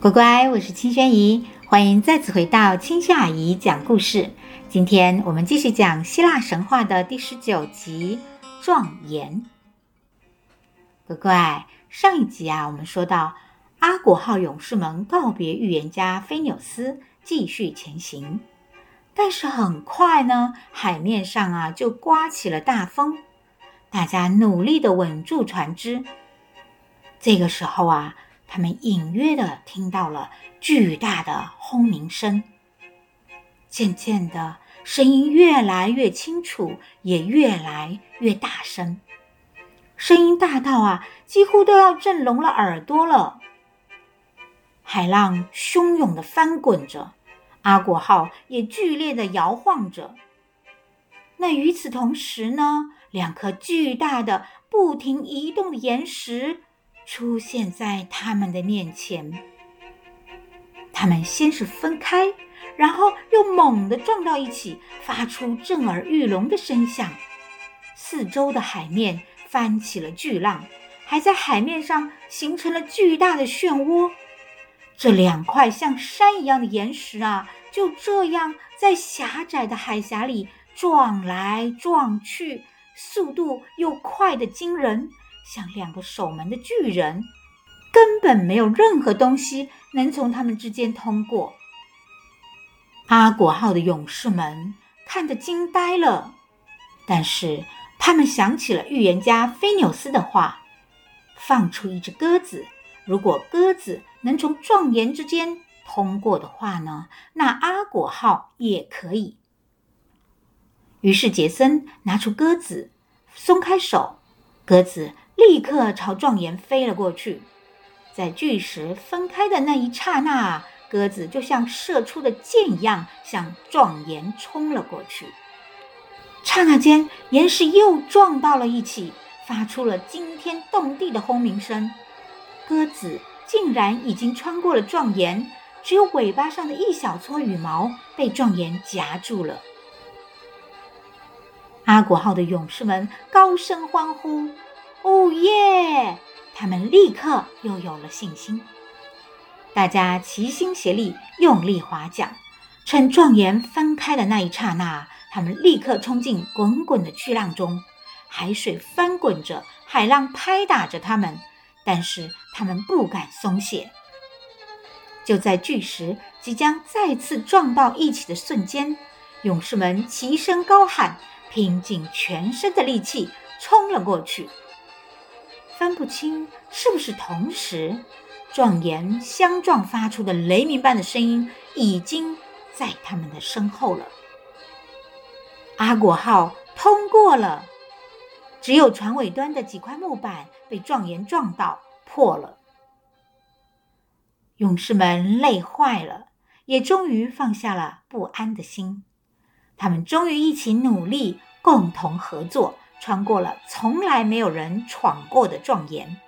乖乖，我是清轩姨，欢迎再次回到青萱阿姨讲故事。今天我们继续讲希腊神话的第十九集《壮言》。乖乖，上一集啊，我们说到阿果号勇士们告别预言家菲纽斯，继续前行。但是很快呢，海面上啊就刮起了大风，大家努力的稳住船只。这个时候啊。他们隐约的听到了巨大的轰鸣声，渐渐的，声音越来越清楚，也越来越大声，声音大到啊，几乎都要震聋了耳朵了。海浪汹涌地翻滚着，阿果号也剧烈地摇晃着。那与此同时呢，两颗巨大的、不停移动的岩石。出现在他们的面前，他们先是分开，然后又猛地撞到一起，发出震耳欲聋的声响。四周的海面翻起了巨浪，还在海面上形成了巨大的漩涡。这两块像山一样的岩石啊，就这样在狭窄的海峡里撞来撞去，速度又快得惊人。像两个守门的巨人，根本没有任何东西能从他们之间通过。阿果号的勇士们看得惊呆了，但是他们想起了预言家菲纽斯的话：放出一只鸽子，如果鸽子能从壮岩之间通过的话呢，那阿果号也可以。于是杰森拿出鸽子，松开手，鸽子。立刻朝壮岩飞了过去，在巨石分开的那一刹那，鸽子就像射出的箭一样向壮岩冲了过去。刹那间，岩石又撞到了一起，发出了惊天动地的轰鸣声。鸽子竟然已经穿过了壮岩，只有尾巴上的一小撮羽毛被壮岩夹住了。阿果号的勇士们高声欢呼。哦耶！他们立刻又有了信心。大家齐心协力，用力划桨，趁壮颜分开的那一刹那，他们立刻冲进滚滚的巨浪中。海水翻滚着，海浪拍打着他们，但是他们不敢松懈。就在巨石即将再次撞到一起的瞬间，勇士们齐声高喊，拼尽全身的力气冲了过去。分不清是不是同时，壮颜相撞发出的雷鸣般的声音已经在他们的身后了。阿果号通过了，只有船尾端的几块木板被壮颜撞到破了。勇士们累坏了，也终于放下了不安的心。他们终于一起努力，共同合作。穿过了从来没有人闯过的壮岩，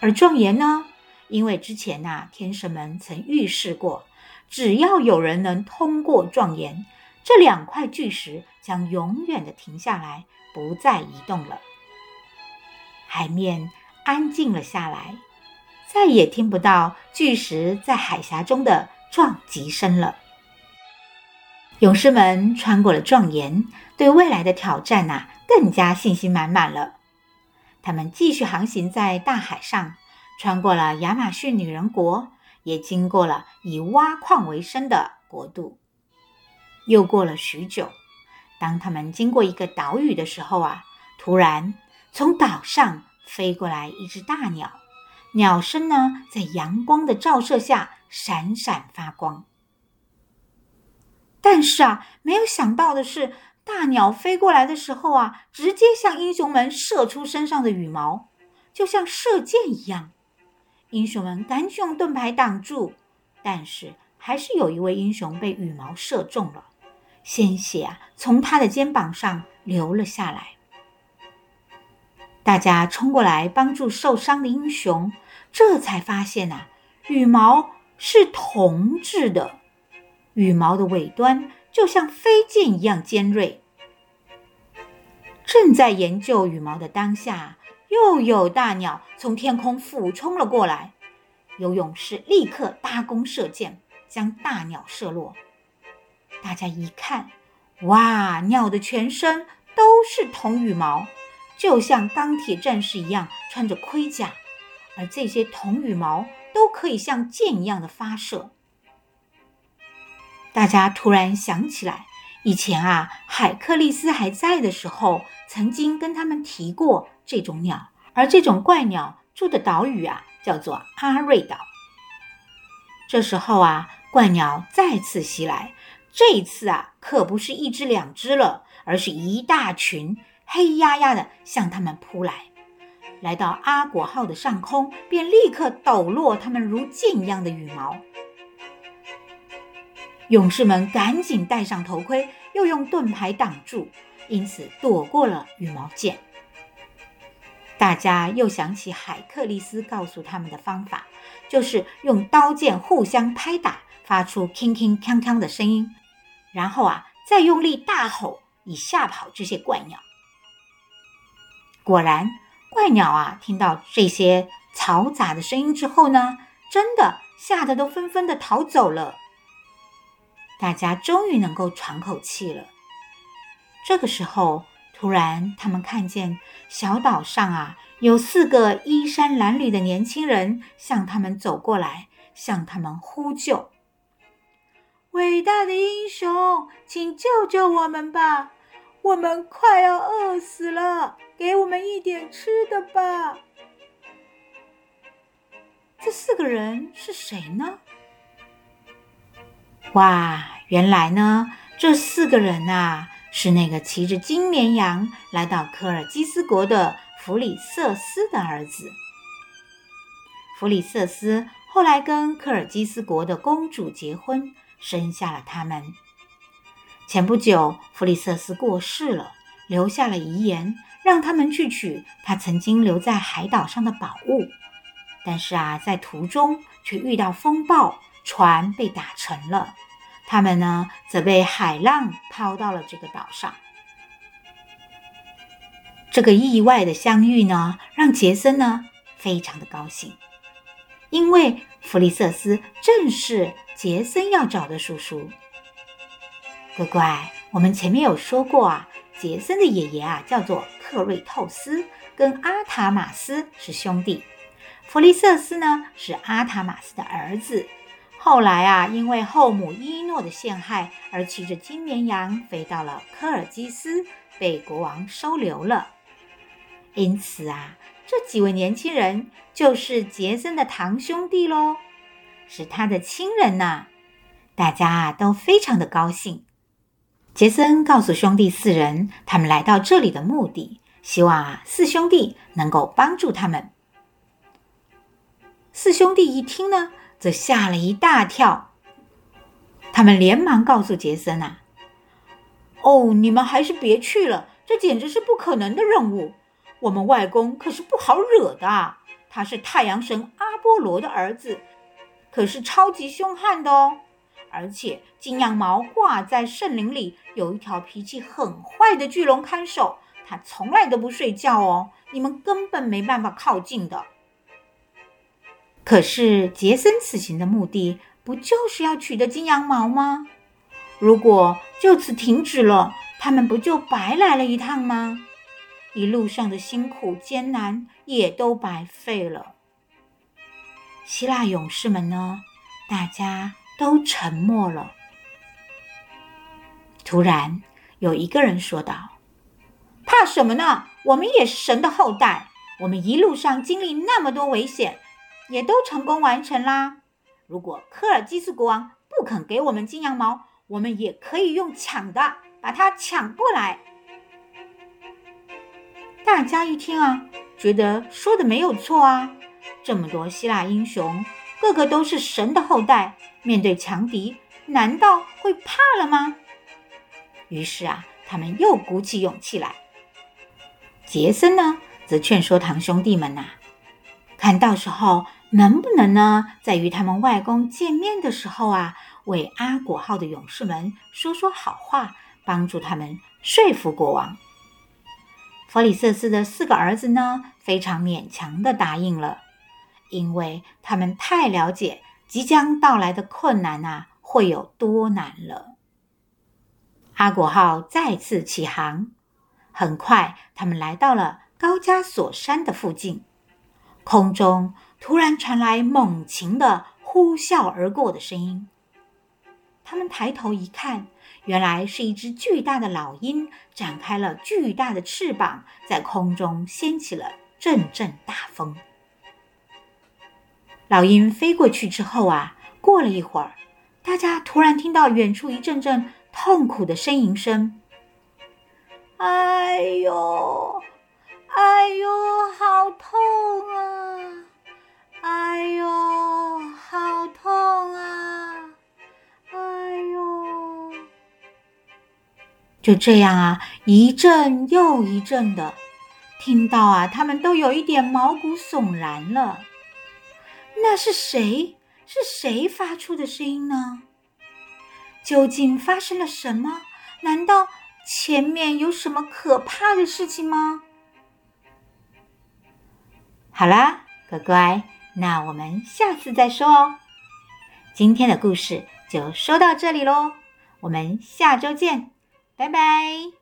而壮岩呢？因为之前呐、天神们曾预示过，只要有人能通过壮岩，这两块巨石将永远的停下来，不再移动了。海面安静了下来，再也听不到巨石在海峡中的撞击声了。勇士们穿过了壮岩，对未来的挑战呐、更加信心满满了。他们继续航行在大海上，穿过了亚马逊女人国，也经过了以挖矿为生的国度。又过了许久，当他们经过一个岛屿的时候啊，突然从岛上飞过来一只大鸟，鸟身呢，在阳光的照射下闪闪发光。但是啊，没有想到的是，大鸟飞过来的时候啊，直接向英雄们射出身上的羽毛，就像射箭一样。英雄们赶紧用盾牌挡住，但是还是有一位英雄被羽毛射中了，鲜血啊从他的肩膀上流了下来。大家冲过来帮助受伤的英雄，这才发现呐、啊，羽毛是铜制的。羽毛的尾端就像飞剑一样尖锐。正在研究羽毛的当下，又有大鸟从天空俯冲了过来。有勇士立刻搭弓射箭，将大鸟射落。大家一看，哇，鸟的全身都是铜羽毛，就像钢铁战士一样穿着盔甲，而这些铜羽毛都可以像箭一样的发射。大家突然想起来，以前啊，海克利斯还在的时候，曾经跟他们提过这种鸟，而这种怪鸟住的岛屿啊，叫做阿瑞岛。这时候啊，怪鸟再次袭来，这一次啊，可不是一只两只了，而是一大群，黑压压的向他们扑来。来到阿果号的上空，便立刻抖落他们如箭一样的羽毛。勇士们赶紧戴上头盔，又用盾牌挡住，因此躲过了羽毛箭。大家又想起海克力斯告诉他们的方法，就是用刀剑互相拍打，发出铿铿锵锵的声音，然后啊，再用力大吼，以吓跑这些怪鸟。果然，怪鸟啊，听到这些嘈杂的声音之后呢，真的吓得都纷纷的逃走了。大家终于能够喘口气了。这个时候，突然他们看见小岛上啊，有四个衣衫褴褛的年轻人向他们走过来，向他们呼救：“伟大的英雄，请救救我们吧！我们快要饿死了，给我们一点吃的吧！”这四个人是谁呢？哇，原来呢，这四个人啊，是那个骑着金绵羊来到科尔基斯国的弗里瑟斯的儿子。弗里瑟斯后来跟科尔基斯国的公主结婚，生下了他们。前不久，弗里瑟斯过世了，留下了遗言，让他们去取他曾经留在海岛上的宝物。但是啊，在途中却遇到风暴。船被打沉了，他们呢，则被海浪抛到了这个岛上。这个意外的相遇呢，让杰森呢非常的高兴，因为弗利瑟斯正是杰森要找的叔叔。乖乖，我们前面有说过啊，杰森的爷爷啊叫做克瑞透斯，跟阿塔马斯是兄弟，弗利瑟斯呢是阿塔马斯的儿子。后来啊，因为后母伊诺的陷害，而骑着金绵羊飞到了科尔基斯，被国王收留了。因此啊，这几位年轻人就是杰森的堂兄弟喽，是他的亲人呐、大家啊都非常的高兴。杰森告诉兄弟四人，他们来到这里的目的，希望啊四兄弟能够帮助他们。四兄弟一听呢。则吓了一大跳，他们连忙告诉杰森啊：“哦，你们还是别去了，这简直是不可能的任务。我们外公可是不好惹的，他是太阳神阿波罗的儿子，可是超级凶悍的哦。而且金羊毛挂在圣林里，有一条脾气很坏的巨龙看守，他从来都不睡觉哦，你们根本没办法靠近的。”可是杰森此行的目的不就是要取得金羊毛吗？如果就此停止了，他们不就白来了一趟吗？一路上的辛苦艰难也都白费了。希腊勇士们呢？大家都沉默了。突然，有一个人说道：“怕什么呢？我们也是神的后代，我们一路上经历那么多危险。”也都成功完成啦。如果科尔基斯国王不肯给我们金羊毛，我们也可以用抢的把它抢过来。大家一听啊，觉得说的没有错啊。这么多希腊英雄，个个都是神的后代，面对强敌，难道会怕了吗？于是啊，他们又鼓起勇气来。杰森呢，则劝说堂兄弟们呐、看到时候。能不能呢，在与他们外公见面的时候啊，为阿果号的勇士们说说好话，帮助他们说服国王？弗里瑟斯的四个儿子呢，非常勉强地答应了。因为他们太了解即将到来的困难啊，会有多难了。阿果号再次起航，很快他们来到了高加索山的附近，空中突然传来猛禽的呼啸而过的声音。他们抬头一看，原来是一只巨大的老鹰展开了巨大的翅膀，在空中掀起了阵阵大风。老鹰飞过去之后啊，过了一会儿，大家突然听到远处一阵阵痛苦的呻吟声。哎呦，哎呦，好痛啊！就这样啊，一阵又一阵的，听到啊，他们都有一点毛骨悚然了。那是谁？是谁发出的声音呢？究竟发生了什么？难道前面有什么可怕的事情吗？好啦，乖乖，那我们下次再说哦。今天的故事就说到这里喽，我们下周见，拜拜。